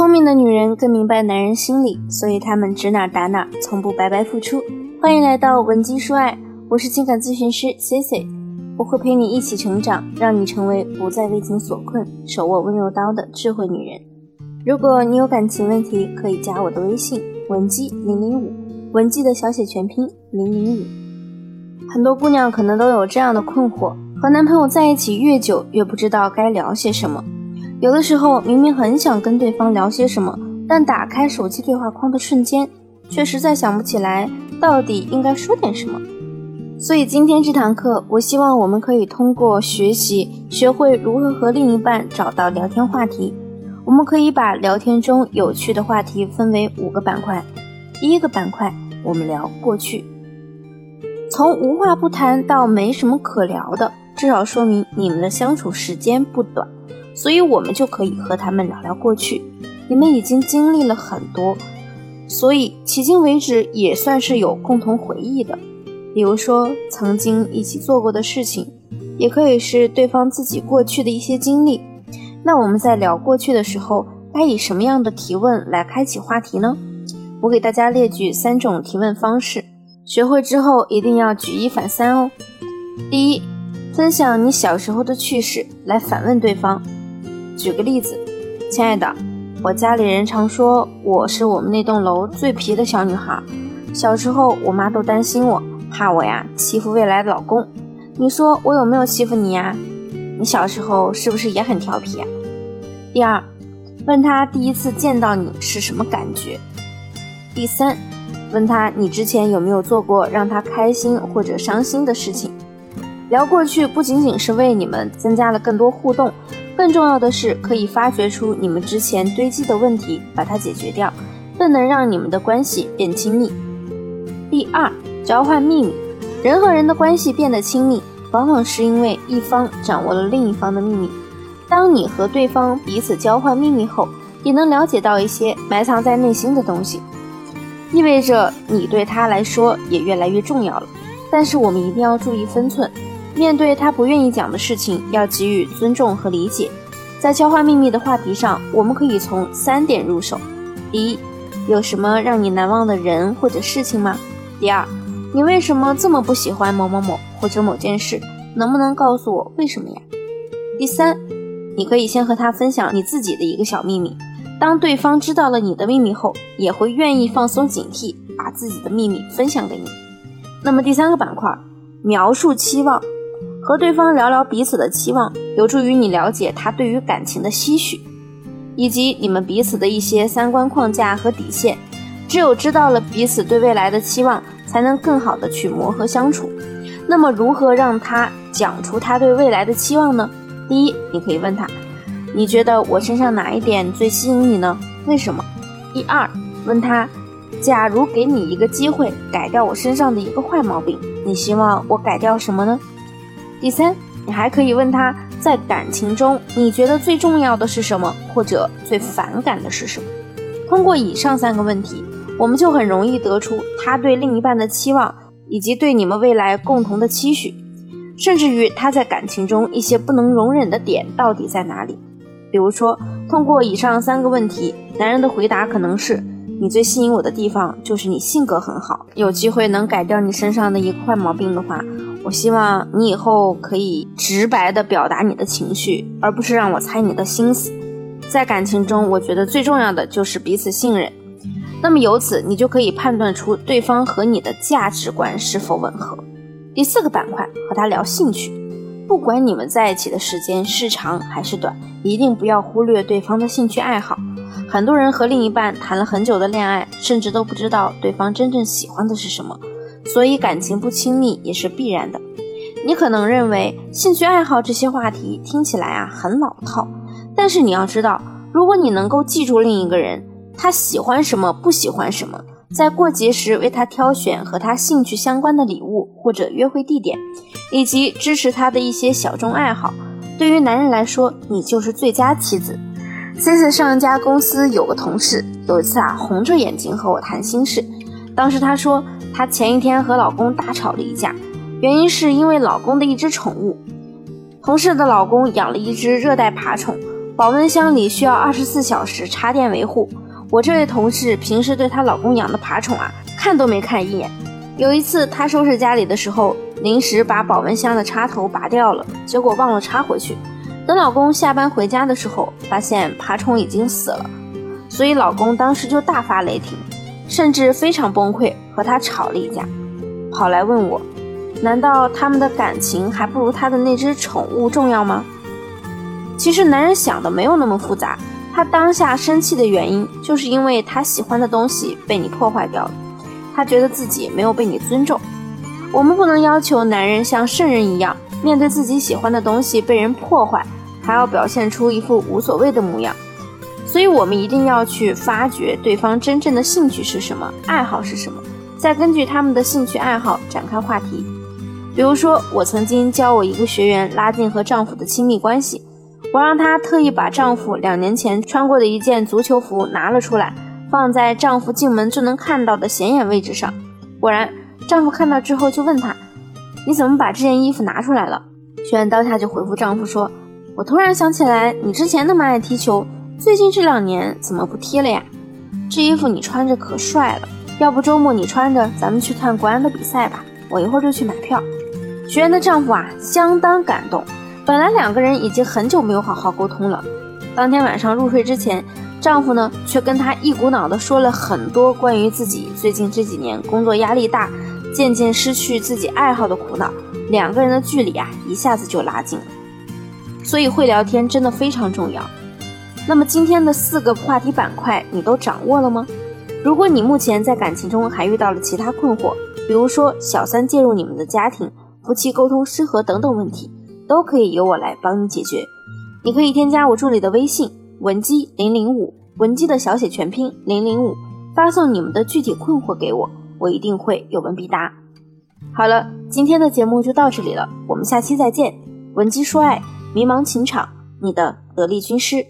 聪明的女人更明白男人心理，所以她们指哪打哪，从不白白付出。欢迎来到文姬说爱，我是情感咨询师 C C，我会陪你一起成长，让你成为不再为情所困、手握温柔刀的智慧女人。如果你有感情问题，可以加我的微信文姬零零五，文姬的小写全拼零零五。很多姑娘可能都有这样的困惑：和男朋友在一起越久，越不知道该聊些什么。有的时候明明很想跟对方聊些什么，但打开手机对话框的瞬间，却实在想不起来到底应该说点什么。所以今天这堂课，我希望我们可以通过学习，学会如何和另一半找到聊天话题。我们可以把聊天中有趣的话题分为五个板块。第一个板块，我们聊过去。从无话不谈到没什么可聊的，至少说明你们的相处时间不短。所以，我们就可以和他们聊聊过去。你们已经经历了很多，所以迄今为止也算是有共同回忆的。比如说，曾经一起做过的事情，也可以是对方自己过去的一些经历。那我们在聊过去的时候，该以什么样的提问来开启话题呢？我给大家列举三种提问方式，学会之后一定要举一反三哦。第一，分享你小时候的趣事来反问对方。举个例子，亲爱的，我家里人常说我是我们那栋楼最皮的小女孩。小时候，我妈都担心我，怕我呀欺负未来的老公。你说我有没有欺负你呀？你小时候是不是也很调皮啊？第二，问他第一次见到你是什么感觉。第三，问他你之前有没有做过让他开心或者伤心的事情。聊过去不仅仅是为你们增加了更多互动。更重要的是，可以发掘出你们之前堆积的问题，把它解决掉，更能让你们的关系变亲密。第二，交换秘密。人和人的关系变得亲密，往往是因为一方掌握了另一方的秘密。当你和对方彼此交换秘密后，也能了解到一些埋藏在内心的东西，意味着你对他来说也越来越重要了。但是我们一定要注意分寸。面对他不愿意讲的事情，要给予尊重和理解。在交换秘密的话题上，我们可以从三点入手：第一，有什么让你难忘的人或者事情吗？第二，你为什么这么不喜欢某某某或者某件事？能不能告诉我为什么呀？第三，你可以先和他分享你自己的一个小秘密。当对方知道了你的秘密后，也会愿意放松警惕，把自己的秘密分享给你。那么第三个板块，描述期望。和对方聊聊彼此的期望，有助于你了解他对于感情的期许，以及你们彼此的一些三观框架和底线。只有知道了彼此对未来的期望，才能更好的去磨合相处。那么，如何让他讲出他对未来的期望呢？第一，你可以问他：你觉得我身上哪一点最吸引你呢？为什么？第二，问他：假如给你一个机会改掉我身上的一个坏毛病，你希望我改掉什么呢？第三，你还可以问他在感情中你觉得最重要的是什么，或者最反感的是什么。通过以上三个问题，我们就很容易得出他对另一半的期望，以及对你们未来共同的期许，甚至于他在感情中一些不能容忍的点到底在哪里。比如说，通过以上三个问题，男人的回答可能是：你最吸引我的地方就是你性格很好，有机会能改掉你身上的一个坏毛病的话。我希望你以后可以直白的表达你的情绪，而不是让我猜你的心思。在感情中，我觉得最重要的就是彼此信任。那么由此，你就可以判断出对方和你的价值观是否吻合。第四个板块，和他聊兴趣。不管你们在一起的时间是长还是短，一定不要忽略对方的兴趣爱好。很多人和另一半谈了很久的恋爱，甚至都不知道对方真正喜欢的是什么。所以感情不亲密也是必然的。你可能认为兴趣爱好这些话题听起来啊很老套，但是你要知道，如果你能够记住另一个人他喜欢什么、不喜欢什么，在过节时为他挑选和他兴趣相关的礼物或者约会地点，以及支持他的一些小众爱好，对于男人来说，你就是最佳妻子。C C 上一家公司有个同事，有一次啊红着眼睛和我谈心事，当时他说。她前一天和老公大吵了一架，原因是因为老公的一只宠物。同事的老公养了一只热带爬虫，保温箱里需要二十四小时插电维护。我这位同事平时对她老公养的爬宠啊，看都没看一眼。有一次她收拾家里的时候，临时把保温箱的插头拔掉了，结果忘了插回去。等老公下班回家的时候，发现爬虫已经死了，所以老公当时就大发雷霆，甚至非常崩溃，和他吵了一架，跑来问我，难道他们的感情还不如他的那只宠物重要吗？其实男人想的没有那么复杂，他当下生气的原因，就是因为他喜欢的东西被你破坏掉了，他觉得自己没有被你尊重。我们不能要求男人像圣人一样，面对自己喜欢的东西被人破坏。还要表现出一副无所谓的模样，所以我们一定要去发掘对方真正的兴趣是什么，爱好是什么，再根据他们的兴趣爱好展开话题。比如说，我曾经教我一个学员拉近和丈夫的亲密关系，我让她特意把丈夫两年前穿过的一件足球服拿了出来，放在丈夫进门就能看到的显眼位置上。果然，丈夫看到之后就问她：“你怎么把这件衣服拿出来了？”学员当下就回复丈夫说。我突然想起来，你之前那么爱踢球，最近这两年怎么不踢了呀？这衣服你穿着可帅了，要不周末你穿着，咱们去看国安的比赛吧。我一会儿就去买票。学员的丈夫啊，相当感动。本来两个人已经很久没有好好沟通了，当天晚上入睡之前，丈夫呢却跟他一股脑的说了很多关于自己最近这几年工作压力大，渐渐失去自己爱好的苦恼，两个人的距离啊一下子就拉近了。所以会聊天真的非常重要。那么今天的四个话题板块你都掌握了吗？如果你目前在感情中还遇到了其他困惑，比如说小三介入你们的家庭、夫妻沟通失和等等问题，都可以由我来帮你解决。你可以添加我助理的微信文姬零零五，文姬的小写全拼零零五，发送你们的具体困惑给我，我一定会有问必答。好了，今天的节目就到这里了，我们下期再见。文姬说爱。迷茫情场，你的得力军师。